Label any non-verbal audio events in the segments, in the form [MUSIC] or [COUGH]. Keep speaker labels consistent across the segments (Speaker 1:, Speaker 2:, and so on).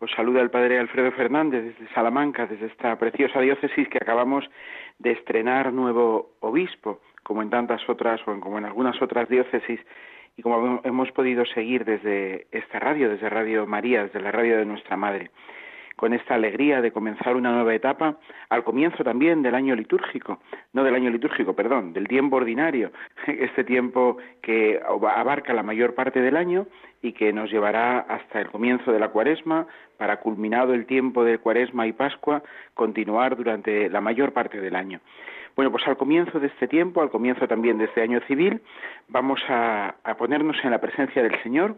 Speaker 1: Os saluda el Padre Alfredo Fernández desde Salamanca, desde esta preciosa diócesis que acabamos de estrenar nuevo obispo, como en tantas otras o como en algunas otras diócesis, y como hemos podido seguir desde esta radio, desde Radio María, desde la radio de nuestra Madre con esta alegría de comenzar una nueva etapa al comienzo también del año litúrgico, no del año litúrgico, perdón, del tiempo ordinario, [LAUGHS] este tiempo que abarca la mayor parte del año y que nos llevará hasta el comienzo de la cuaresma, para culminado el tiempo de cuaresma y pascua, continuar durante la mayor parte del año. Bueno, pues al comienzo de este tiempo, al comienzo también de este año civil, vamos a, a ponernos en la presencia del Señor,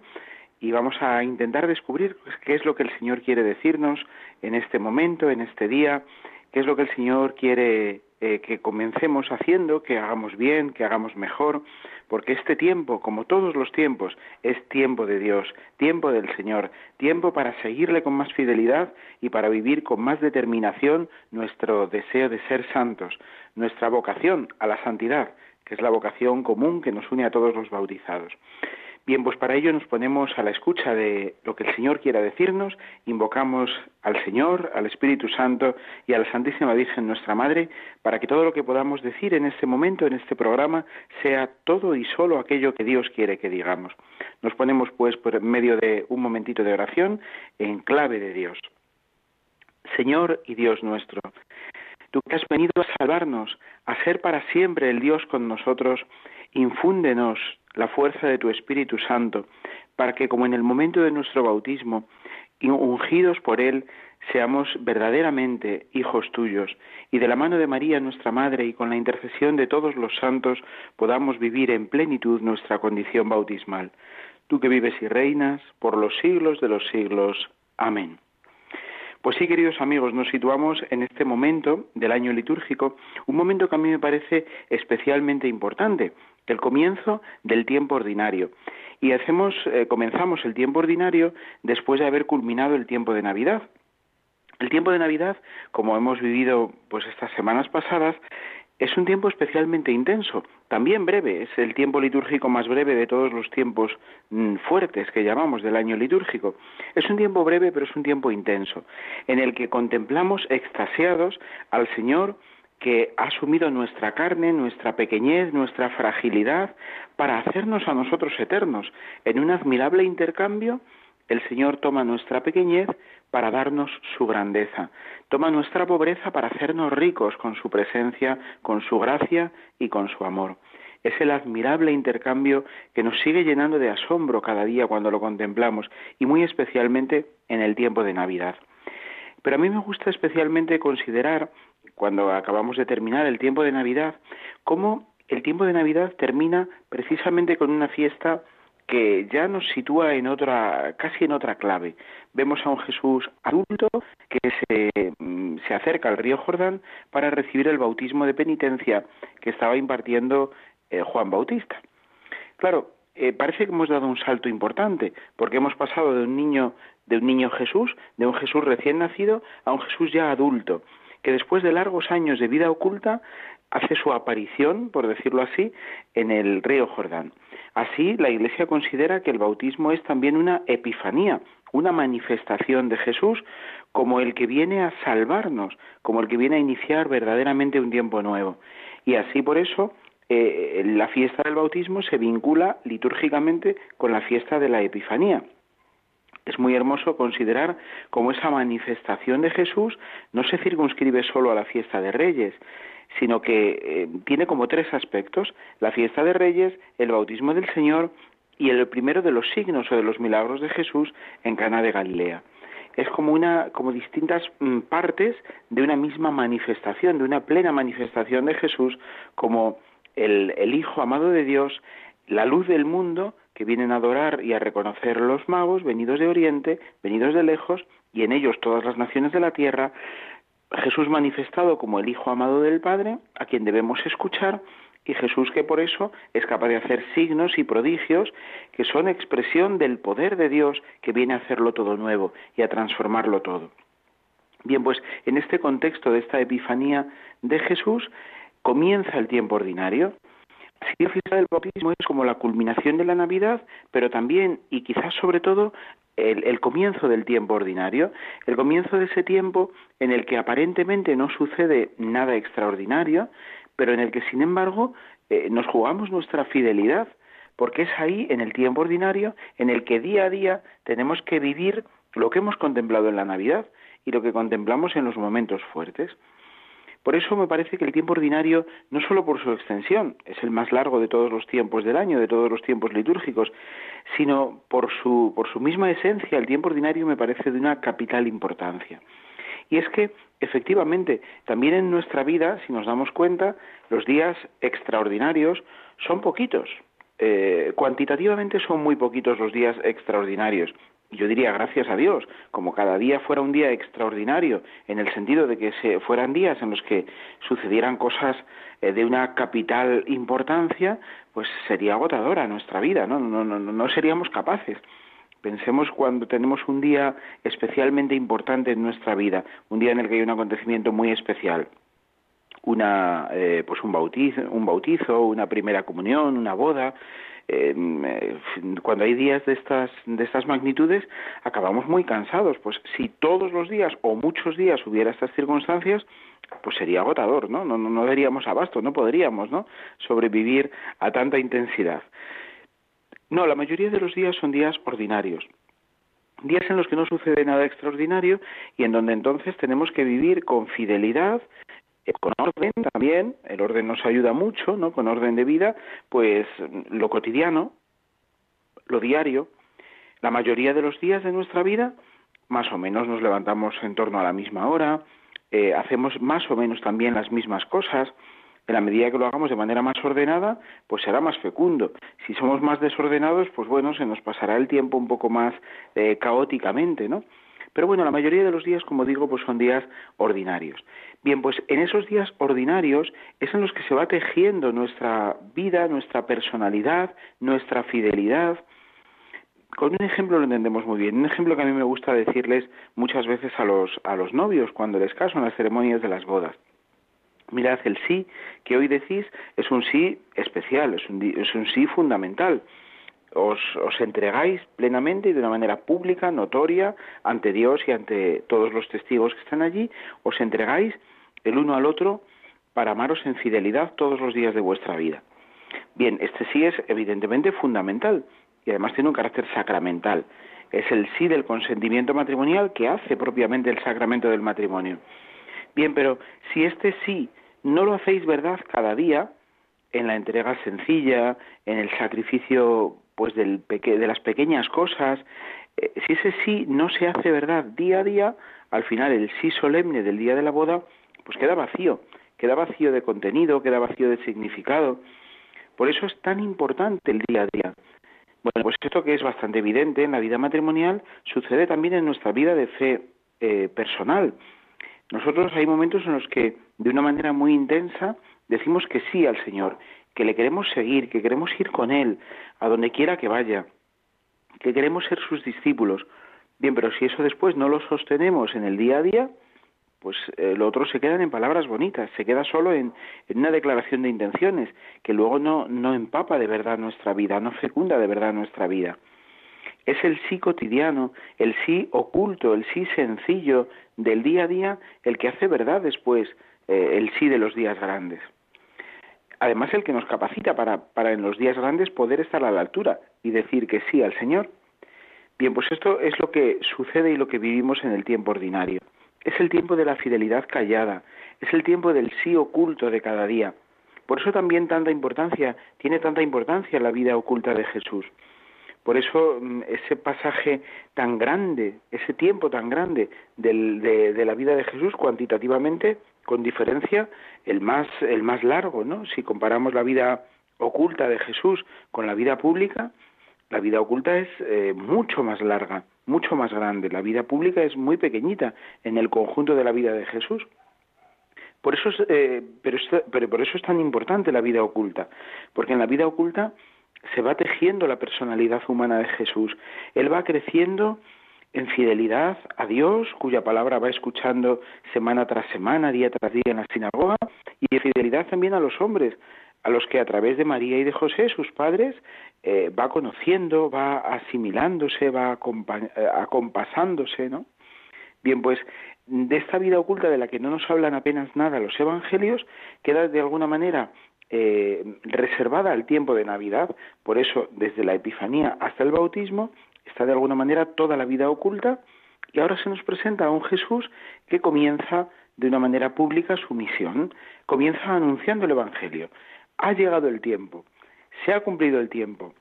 Speaker 1: y vamos a intentar descubrir qué es lo que el Señor quiere decirnos en este momento, en este día, qué es lo que el Señor quiere eh, que comencemos haciendo, que hagamos bien, que hagamos mejor, porque este tiempo, como todos los tiempos, es tiempo de Dios, tiempo del Señor, tiempo para seguirle con más fidelidad y para vivir con más determinación nuestro deseo de ser santos, nuestra vocación a la santidad, que es la vocación común que nos une a todos los bautizados. Bien, pues para ello nos ponemos a la escucha de lo que el Señor quiera decirnos, invocamos al Señor, al Espíritu Santo y a la Santísima Virgen nuestra Madre, para que todo lo que podamos decir en este momento, en este programa, sea todo y solo aquello que Dios quiere que digamos. Nos ponemos pues por medio de un momentito de oración en clave de Dios. Señor y Dios nuestro, tú que has venido a salvarnos, a ser para siempre el Dios con nosotros, infúndenos la fuerza de tu Espíritu Santo, para que como en el momento de nuestro bautismo, ungidos por Él, seamos verdaderamente hijos tuyos, y de la mano de María nuestra Madre y con la intercesión de todos los santos podamos vivir en plenitud nuestra condición bautismal. Tú que vives y reinas por los siglos de los siglos. Amén. Pues sí, queridos amigos, nos situamos en este momento del año litúrgico, un momento que a mí me parece especialmente importante, el comienzo del tiempo ordinario. Y hacemos, eh, comenzamos el tiempo ordinario después de haber culminado el tiempo de Navidad. El tiempo de Navidad, como hemos vivido pues estas semanas pasadas, es un tiempo especialmente intenso, también breve, es el tiempo litúrgico más breve de todos los tiempos mm, fuertes que llamamos del año litúrgico. Es un tiempo breve, pero es un tiempo intenso, en el que contemplamos extasiados al Señor que ha asumido nuestra carne, nuestra pequeñez, nuestra fragilidad, para hacernos a nosotros eternos. En un admirable intercambio, el Señor toma nuestra pequeñez para darnos su grandeza, toma nuestra pobreza para hacernos ricos con su presencia, con su gracia y con su amor. Es el admirable intercambio que nos sigue llenando de asombro cada día cuando lo contemplamos y muy especialmente en el tiempo de Navidad. Pero a mí me gusta especialmente considerar cuando acabamos de terminar el tiempo de Navidad, cómo el tiempo de Navidad termina precisamente con una fiesta que ya nos sitúa en otra, casi en otra clave. Vemos a un Jesús adulto que se, mm, se acerca al río Jordán para recibir el bautismo de penitencia que estaba impartiendo eh, Juan Bautista. Claro, eh, parece que hemos dado un salto importante, porque hemos pasado de un niño, de un niño Jesús, de un Jesús recién nacido, a un Jesús ya adulto, que después de largos años de vida oculta hace su aparición, por decirlo así, en el río Jordán. Así, la Iglesia considera que el bautismo es también una epifanía, una manifestación de Jesús como el que viene a salvarnos, como el que viene a iniciar verdaderamente un tiempo nuevo. Y así por eso eh, la fiesta del bautismo se vincula litúrgicamente con la fiesta de la Epifanía. Es muy hermoso considerar cómo esa manifestación de Jesús no se circunscribe solo a la fiesta de Reyes, sino que eh, tiene como tres aspectos, la fiesta de Reyes, el bautismo del Señor y el primero de los signos o de los milagros de Jesús en Cana de Galilea. Es como una como distintas mm, partes de una misma manifestación, de una plena manifestación de Jesús como el, el Hijo amado de Dios, la luz del mundo que vienen a adorar y a reconocer los magos venidos de Oriente, venidos de lejos, y en ellos todas las naciones de la tierra, Jesús manifestado como el Hijo amado del Padre, a quien debemos escuchar, y Jesús que por eso es capaz de hacer signos y prodigios que son expresión del poder de Dios que viene a hacerlo todo nuevo y a transformarlo todo. Bien, pues en este contexto de esta Epifanía de Jesús comienza el tiempo ordinario. La fiesta del bautismo es como la culminación de la Navidad, pero también y quizás sobre todo el, el, comienzo del tiempo ordinario, el comienzo de ese tiempo en el que aparentemente no sucede nada extraordinario, pero en el que sin embargo eh, nos jugamos nuestra fidelidad, porque es ahí, en el tiempo ordinario, en el que día a día tenemos que vivir lo que hemos contemplado en la Navidad y lo que contemplamos en los momentos fuertes. Por eso me parece que el tiempo ordinario, no solo por su extensión, es el más largo de todos los tiempos del año, de todos los tiempos litúrgicos, sino por su, por su misma esencia, el tiempo ordinario me parece de una capital importancia. Y es que, efectivamente, también en nuestra vida, si nos damos cuenta, los días extraordinarios son poquitos. Eh, cuantitativamente son muy poquitos los días extraordinarios. Yo diría gracias a Dios, como cada día fuera un día extraordinario, en el sentido de que se fueran días en los que sucedieran cosas eh, de una capital importancia, pues sería agotadora nuestra vida, ¿no? No, no, no seríamos capaces. Pensemos cuando tenemos un día especialmente importante en nuestra vida, un día en el que hay un acontecimiento muy especial, una, eh, pues un bautizo, un bautizo, una primera comunión, una boda. Eh, cuando hay días de estas de estas magnitudes acabamos muy cansados. Pues si todos los días o muchos días hubiera estas circunstancias pues sería agotador no no no daríamos abasto no podríamos no sobrevivir a tanta intensidad. No, la mayoría de los días son días ordinarios. Días en los que no sucede nada extraordinario y en donde entonces tenemos que vivir con fidelidad, eh, con orden también, el orden nos ayuda mucho, ¿no? Con orden de vida, pues lo cotidiano, lo diario, la mayoría de los días de nuestra vida, más o menos nos levantamos en torno a la misma hora, eh, hacemos más o menos también las mismas cosas, en la medida que lo hagamos de manera más ordenada, pues será más fecundo. Si somos más desordenados, pues bueno, se nos pasará el tiempo un poco más eh, caóticamente, ¿no? Pero bueno, la mayoría de los días, como digo, pues son días ordinarios. Bien, pues en esos días ordinarios es en los que se va tejiendo nuestra vida, nuestra personalidad, nuestra fidelidad. Con un ejemplo lo entendemos muy bien. Un ejemplo que a mí me gusta decirles muchas veces a los, a los novios cuando les caso en las ceremonias de las bodas mirad, el sí que hoy decís es un sí especial, es un, es un sí fundamental. Os, os, entregáis plenamente y de una manera pública, notoria, ante Dios y ante todos los testigos que están allí, os entregáis el uno al otro para amaros en fidelidad todos los días de vuestra vida. Bien, este sí es evidentemente fundamental y además tiene un carácter sacramental. Es el sí del consentimiento matrimonial que hace propiamente el sacramento del matrimonio. Bien, pero si este sí no lo hacéis verdad cada día en la entrega sencilla, en el sacrificio pues del de las pequeñas cosas. Eh, si ese sí no se hace verdad día a día, al final el sí solemne del día de la boda pues queda vacío, queda vacío de contenido, queda vacío de significado. Por eso es tan importante el día a día. Bueno, pues esto que es bastante evidente en la vida matrimonial sucede también en nuestra vida de fe eh, personal. Nosotros hay momentos en los que de una manera muy intensa decimos que sí al Señor, que le queremos seguir, que queremos ir con Él a donde quiera que vaya, que queremos ser sus discípulos. Bien, pero si eso después no lo sostenemos en el día a día, pues eh, lo otro se quedan en palabras bonitas, se queda solo en, una declaración de intenciones, que luego no, no empapa de verdad nuestra vida, no fecunda de verdad nuestra vida. Es el sí cotidiano, el sí oculto, el sí sencillo del día a día el que hace verdad después eh, el sí de los días grandes. Además, el que nos capacita para, para en los días grandes poder estar a la altura y decir que sí al Señor. Bien, pues esto es lo que sucede y lo que vivimos en el tiempo ordinario. Es el tiempo de la fidelidad callada, es el tiempo del sí oculto de cada día. Por eso también tanta importancia, tiene tanta importancia la vida oculta de Jesús. Por eso mm, ese pasaje tan grande, ese tiempo tan grande de, la vida de Jesús, cuantitativamente, con diferencia, el más, el más largo, ¿no? Si comparamos la vida oculta de Jesús con la vida pública, la vida oculta es eh, mucho más larga, mucho más grande. La vida pública es muy pequeñita en el conjunto de la vida de Jesús. Por eso eh, pero, pero por eso es tan importante la vida oculta, porque en la vida oculta se va tejiendo la personalidad humana de Jesús. Él va creciendo en fidelidad a Dios, cuya palabra va escuchando semana tras semana, día tras día en la sinagoga, y en fidelidad también a los hombres, a los que a través de María y de José, sus padres, eh, va conociendo, va asimilándose, va eh, acompasándose, ¿no? Bien, pues de esta vida oculta de la que no nos hablan apenas nada los evangelios, queda de alguna manera eh, reservada al tiempo de Navidad. Por eso, desde la Epifanía hasta el bautismo, está de alguna manera toda la vida oculta y ahora se nos presenta a un Jesús que comienza de una manera pública su misión, comienza anunciando el Evangelio. Ha llegado el tiempo, se ha cumplido el tiempo.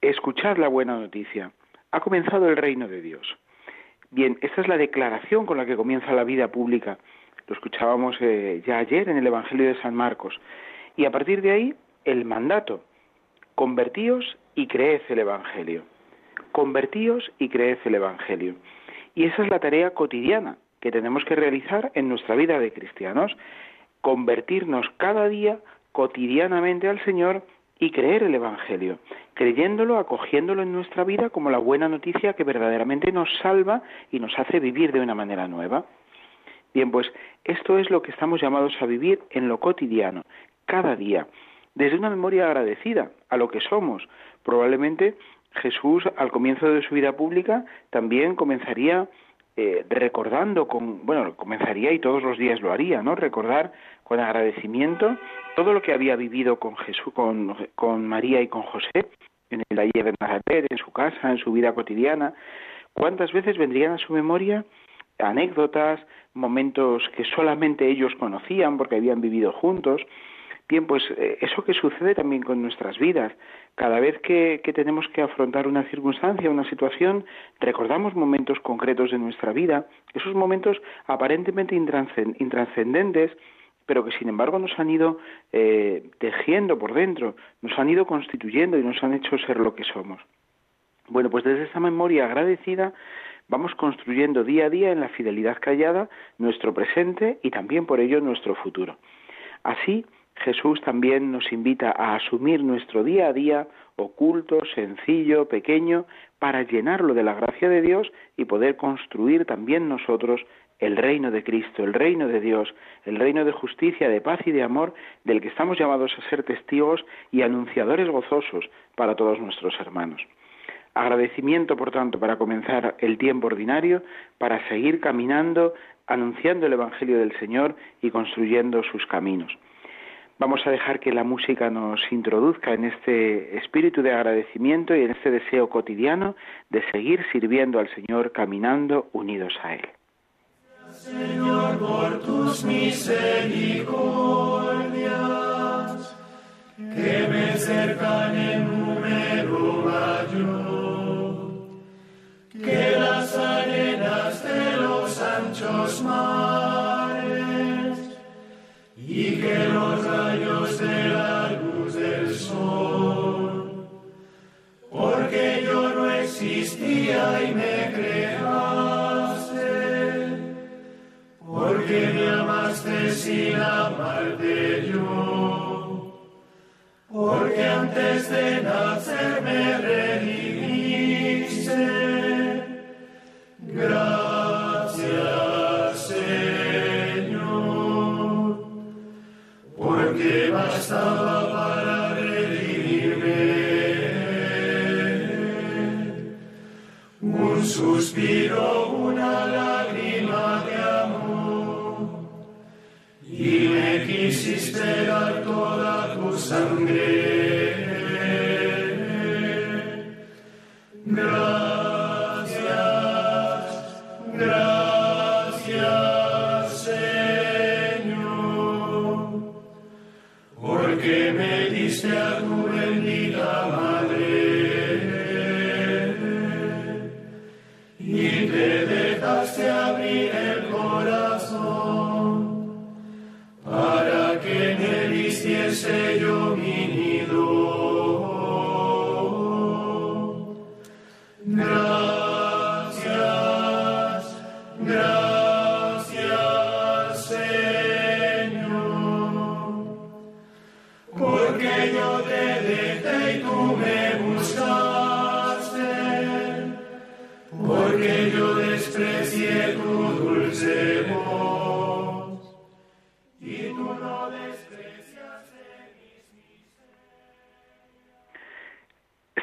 Speaker 1: Escuchad la buena noticia. Ha comenzado el reino de Dios. Bien, esta es la declaración con la que comienza la vida pública. Lo escuchábamos eh, ya ayer en el Evangelio de San Marcos. Y a partir de ahí, el mandato. Convertíos y creed el Evangelio. Convertíos y creed el Evangelio. Y esa es la tarea cotidiana que tenemos que realizar en nuestra vida de cristianos. Convertirnos cada día cotidianamente al Señor y creer el Evangelio, creyéndolo, acogiéndolo en nuestra vida como la buena noticia que verdaderamente nos salva y nos hace vivir de una manera nueva. Bien, pues esto es lo que estamos llamados a vivir en lo cotidiano, cada día, desde una memoria agradecida a lo que somos. Probablemente Jesús al comienzo de su vida pública también comenzaría eh, recordando con, bueno, comenzaría y todos los días lo haría, ¿no? Recordar con agradecimiento todo lo que había vivido con Jesús, con, con María y con José, en el taller de Nazaret, en su casa, en su vida cotidiana. ¿Cuántas veces vendrían a su memoria anécdotas, momentos que solamente ellos conocían porque habían vivido juntos? Bien, pues eh, eso que sucede también con nuestras vidas. Cada vez que, tenemos que afrontar una circunstancia, una situación, recordamos momentos concretos de nuestra vida, esos momentos aparentemente intranscendentes, pero que sin embargo nos han ido eh, tejiendo por dentro, nos han ido constituyendo y nos han hecho ser lo que somos. Bueno, pues desde esa memoria agradecida vamos construyendo día a día en la fidelidad callada nuestro presente y también por ello nuestro futuro. Así, Jesús también nos invita a asumir nuestro día a día oculto, sencillo, pequeño, para llenarlo de la gracia de Dios y poder construir también nosotros el reino de Cristo, el reino de Dios, el reino de justicia, de paz y de amor, del que estamos llamados a ser testigos y anunciadores gozosos para todos nuestros hermanos. Agradecimiento, por tanto, para comenzar el tiempo ordinario, para seguir caminando, anunciando el Evangelio del Señor y construyendo sus caminos. Vamos a dejar que la música nos introduzca en este espíritu de agradecimiento y en este deseo cotidiano de seguir sirviendo al Señor caminando unidos a Él.
Speaker 2: Señor, por tus misericordias, que me cercan en que las arenas de los anchos mares sangre.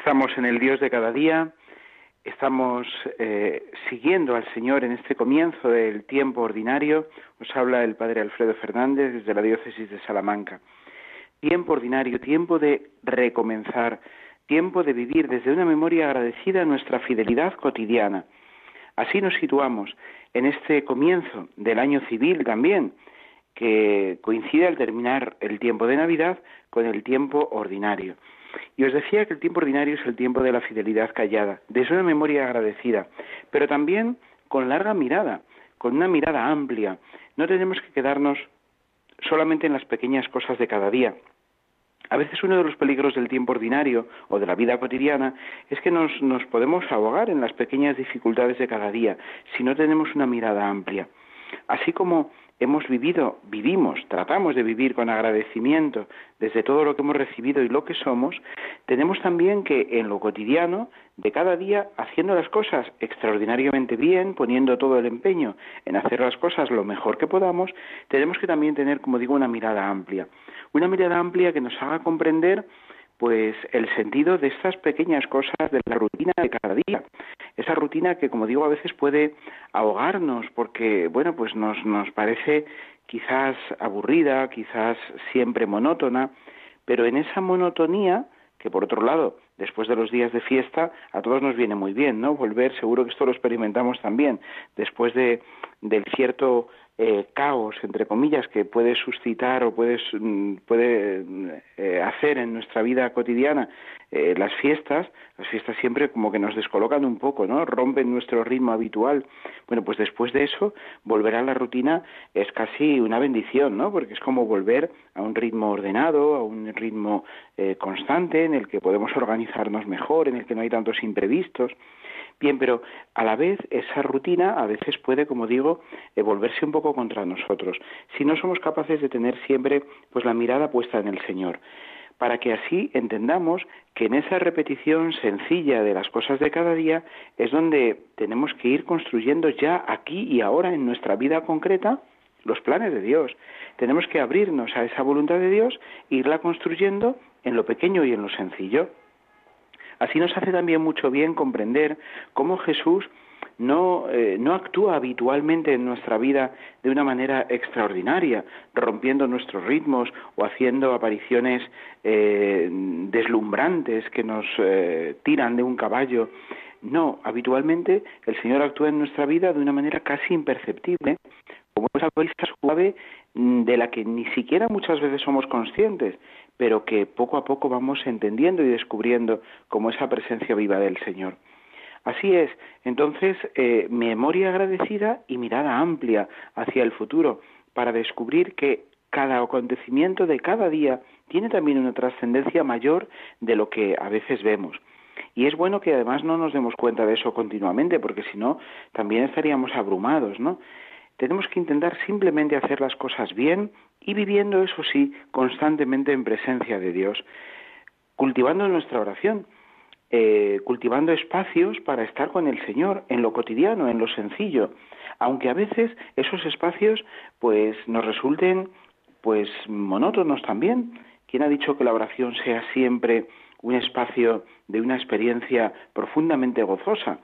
Speaker 1: Estamos en el Dios de cada día, estamos eh, siguiendo al Señor en este comienzo del tiempo ordinario. Os habla el Padre Alfredo Fernández desde la diócesis de Salamanca. Tiempo ordinario, tiempo de recomenzar, tiempo de vivir desde una memoria agradecida nuestra fidelidad cotidiana. Así nos situamos en este comienzo del año civil también, que coincide al terminar el tiempo de Navidad con el tiempo ordinario. Y os decía que el tiempo ordinario es el tiempo de la fidelidad callada, desde una memoria agradecida, pero también con larga mirada, con una mirada amplia. No tenemos que quedarnos solamente en las pequeñas cosas de cada día. A veces uno de los peligros del tiempo ordinario o de la vida cotidiana es que nos, nos podemos ahogar en las pequeñas dificultades de cada día si no tenemos una mirada amplia. Así como hemos vivido, vivimos, tratamos de vivir con agradecimiento desde todo lo que hemos recibido y lo que somos, tenemos también que en lo cotidiano, de cada día, haciendo las cosas extraordinariamente bien, poniendo todo el empeño en hacer las cosas lo mejor que podamos, tenemos que también tener, como digo, una mirada amplia. Una mirada amplia que nos haga comprender pues el sentido de estas pequeñas cosas de la rutina de cada día. Esa rutina que, como digo, a veces puede ahogarnos porque, bueno, pues nos, nos parece quizás aburrida, quizás siempre monótona, pero en esa monotonía, que por otro lado, después de los días de fiesta, a todos nos viene muy bien, ¿no? Volver, seguro que esto lo experimentamos también, después de, del cierto eh, caos, entre comillas, que puede suscitar o puede, mm, puede eh, hacer en nuestra vida cotidiana eh, las fiestas, las fiestas siempre como que nos descolocan un poco, ¿no? Rompen nuestro ritmo habitual. Bueno, pues después de eso, volver a la rutina es casi una bendición, ¿no? Porque es como volver a un ritmo ordenado, a un ritmo constante en el que podemos organizarnos mejor, en el que no hay tantos imprevistos. Bien, pero a la vez esa rutina a veces puede, como digo, volverse un poco contra nosotros, si no somos capaces de tener siempre pues la mirada puesta en el Señor, para que así entendamos que en esa repetición sencilla de las cosas de cada día es donde tenemos que ir construyendo ya aquí y ahora en nuestra vida concreta los planes de Dios. Tenemos que abrirnos a esa voluntad de Dios e irla construyendo en lo pequeño y en lo sencillo. Así nos hace también mucho bien comprender cómo Jesús no, eh, no actúa habitualmente en nuestra vida de una manera extraordinaria, rompiendo nuestros ritmos o haciendo apariciones eh, deslumbrantes que nos eh, tiran de un caballo. No, habitualmente el Señor actúa en nuestra vida de una manera casi imperceptible, como esa brisa suave mm, de la que ni siquiera muchas veces somos conscientes, pero que poco a poco vamos entendiendo y descubriendo como esa presencia viva del Señor. Así es, entonces, eh, memoria agradecida y mirada amplia hacia el futuro para descubrir que cada acontecimiento de cada día tiene también una trascendencia mayor de lo que a veces vemos. Y es bueno que además no nos demos cuenta de eso continuamente, porque si no, también estaríamos abrumados, ¿no? Tenemos que intentar simplemente hacer las cosas bien y viviendo, eso sí, constantemente en presencia de Dios, cultivando nuestra oración, eh, cultivando espacios para estar con el Señor en lo cotidiano, en lo sencillo, aunque a veces esos espacios pues nos resulten pues monótonos también. ¿Quién ha dicho que la oración sea siempre un espacio de una experiencia profundamente gozosa?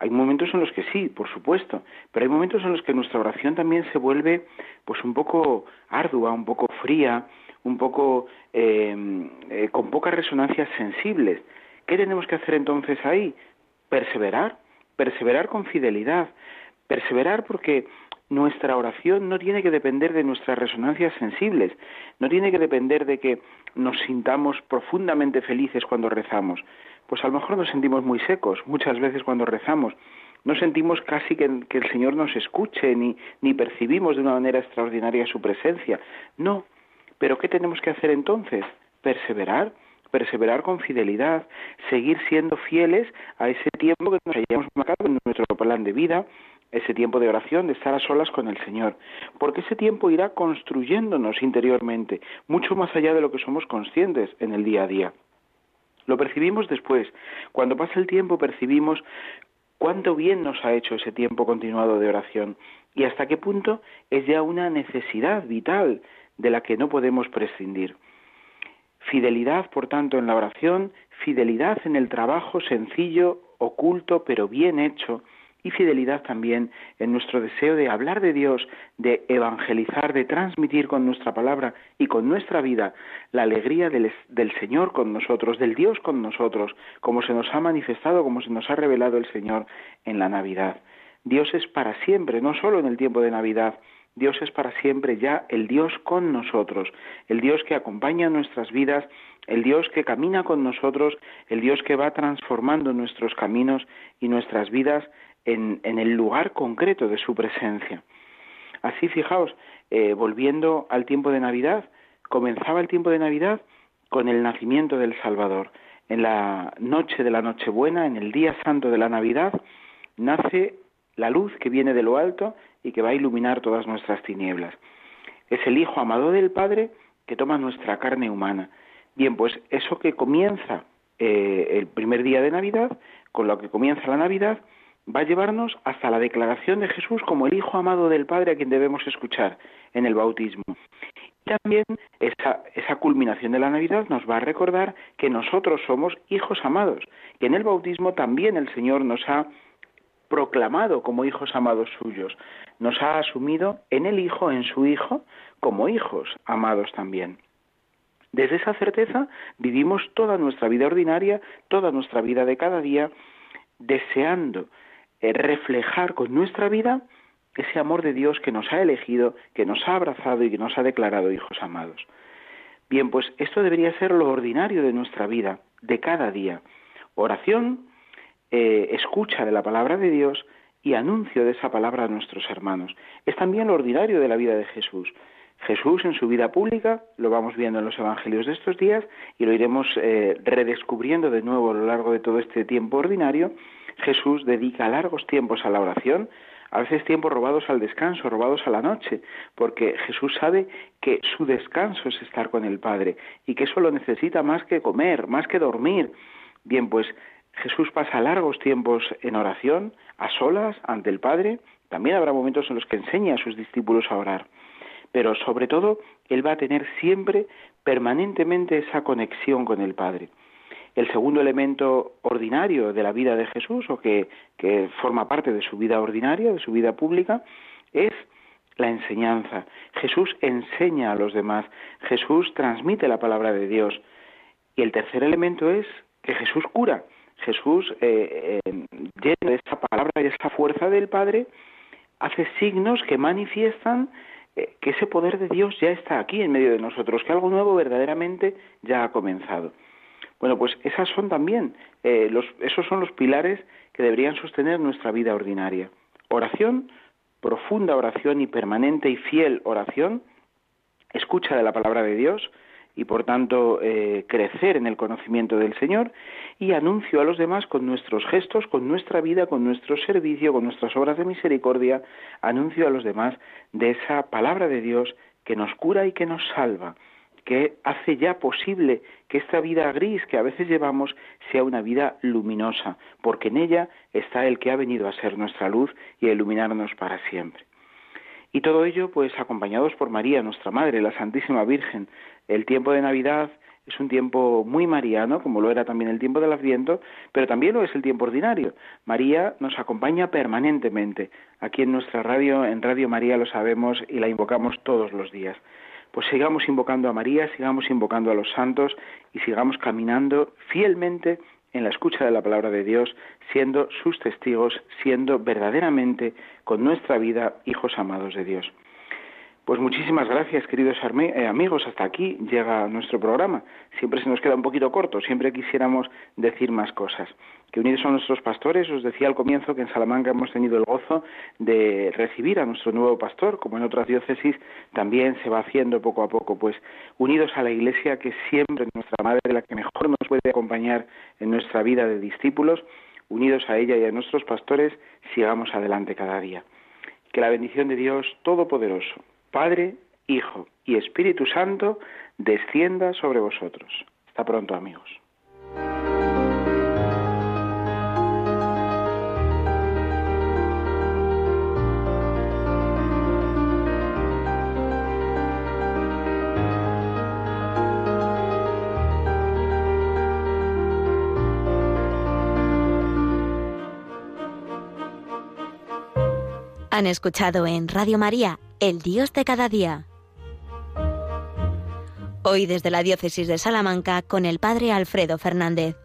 Speaker 1: Hay momentos en los que sí, por supuesto, pero hay momentos en los que nuestra oración también se vuelve pues un poco ardua, un poco fría, un poco eh, eh, con pocas resonancias sensibles. ¿Qué tenemos que hacer entonces ahí? Perseverar, perseverar con fidelidad, perseverar porque nuestra oración no tiene que depender de nuestras resonancias sensibles, no tiene que depender de que nos sintamos profundamente felices cuando rezamos pues a lo mejor nos sentimos muy secos muchas veces cuando rezamos. No sentimos casi que, el Señor nos escuche ni, ni percibimos de una manera extraordinaria su presencia. No. Pero ¿qué tenemos que hacer entonces? Perseverar, perseverar con fidelidad, seguir siendo fieles a ese tiempo que nos hayamos marcado en nuestro plan de vida, ese tiempo de oración, de estar a solas con el Señor, porque ese tiempo irá construyéndonos interiormente, mucho más allá de lo que somos conscientes en el día a día. Lo percibimos después. Cuando pasa el tiempo percibimos cuánto bien nos ha hecho ese tiempo continuado de oración y hasta qué punto es ya una necesidad vital de la que no podemos prescindir. Fidelidad, por tanto, en la oración, fidelidad en el trabajo sencillo, oculto, pero bien hecho, y fidelidad también en nuestro deseo de hablar de Dios, de evangelizar, de transmitir con nuestra palabra y con nuestra vida la alegría del, del, Señor con nosotros, del Dios con nosotros, como se nos ha manifestado, como se nos ha revelado el Señor en la Navidad. Dios es para siempre, no solo en el tiempo de Navidad, Dios es para siempre ya el Dios con nosotros, el Dios que acompaña nuestras vidas, el Dios que camina con nosotros, el Dios que va transformando nuestros caminos y nuestras vidas en, el lugar concreto de su presencia. Así, fijaos, eh, volviendo al tiempo de Navidad, comenzaba el tiempo de Navidad con el nacimiento del Salvador. En la noche de la Nochebuena, en el día santo de la Navidad, nace la luz que viene de lo alto y que va a iluminar todas nuestras tinieblas. Es el Hijo amado del Padre que toma nuestra carne humana. Bien, pues eso que comienza eh, el primer día de Navidad, con lo que comienza la Navidad, va a llevarnos hasta la declaración de Jesús como el Hijo amado del Padre a quien debemos escuchar en el bautismo. Y también esa, esa culminación de la Navidad nos va a recordar que nosotros somos hijos amados, que en el bautismo también el Señor nos ha proclamado como hijos amados suyos, nos ha asumido en el Hijo, en su Hijo, como hijos amados también. Desde esa certeza vivimos toda nuestra vida ordinaria, toda nuestra vida de cada día, deseando reflejar con nuestra vida ese amor de Dios que nos ha elegido, que nos ha abrazado y que nos ha declarado hijos amados. Bien, pues esto debería ser lo ordinario de nuestra vida, de cada día. Oración, eh, escucha de la palabra de Dios y anuncio de esa palabra a nuestros hermanos. Es también lo ordinario de la vida de Jesús. Jesús en su vida pública, lo vamos viendo en los evangelios de estos días y lo iremos eh, redescubriendo de nuevo a lo largo de todo este tiempo ordinario, Jesús dedica largos tiempos a la oración, a veces tiempos robados al descanso, robados a la noche, porque Jesús sabe que su descanso es estar con el Padre y que eso lo necesita más que comer, más que dormir. Bien, pues Jesús pasa largos tiempos en oración, a solas, ante el Padre. También habrá momentos en los que enseña a sus discípulos a orar. Pero sobre todo, Él va a tener siempre, permanentemente, esa conexión con el Padre. El segundo elemento ordinario de la vida de Jesús, o que, forma parte de su vida ordinaria, de su vida pública, es la enseñanza. Jesús enseña a los demás, Jesús transmite la palabra de Dios. Y el tercer elemento es que Jesús cura. Jesús, eh, eh, lleno de esa palabra y esa fuerza del Padre, hace signos que manifiestan eh, que ese poder de Dios ya está aquí en medio de nosotros, que algo nuevo verdaderamente ya ha comenzado. Bueno, pues esas son también, eh, los, esos son los pilares que deberían sostener nuestra vida ordinaria. Oración, profunda oración y permanente y fiel oración, escucha de la palabra de Dios y por tanto eh, crecer en el conocimiento del Señor y anuncio a los demás con nuestros gestos, con nuestra vida, con nuestro servicio, con nuestras obras de misericordia, anuncio a los demás de esa palabra de Dios que nos cura y que nos salva que hace ya posible que esta vida gris que a veces llevamos sea una vida luminosa, porque en ella está el que ha venido a ser nuestra luz y a iluminarnos para siempre. Y todo ello, pues acompañados por María, nuestra Madre, la Santísima Virgen. El tiempo de Navidad es un tiempo muy mariano, como lo era también el tiempo del Adviento, pero también lo es el tiempo ordinario. María nos acompaña permanentemente. Aquí en nuestra radio, en Radio María, lo sabemos y la invocamos todos los días pues sigamos invocando a María, sigamos invocando a los santos y sigamos caminando fielmente en la escucha de la palabra de Dios, siendo sus testigos, siendo verdaderamente con nuestra vida hijos amados de Dios. Pues muchísimas gracias, queridos eh, amigos. Hasta aquí llega nuestro programa. Siempre se nos queda un poquito corto, siempre quisiéramos decir más cosas. Que unidos a nuestros pastores, os decía al comienzo que en Salamanca hemos tenido el gozo de recibir a nuestro nuevo pastor, como en otras diócesis también se va haciendo poco a poco, pues unidos a la Iglesia, que siempre es nuestra madre, la que mejor nos puede acompañar en nuestra vida de discípulos, unidos a ella y a nuestros pastores, sigamos adelante cada día. Que la bendición de Dios Todopoderoso, Padre, Hijo y Espíritu Santo, descienda sobre vosotros. Hasta pronto, amigos.
Speaker 3: Han escuchado en Radio María el Dios de cada día. Hoy desde la Diócesis de Salamanca con el Padre Alfredo Fernández.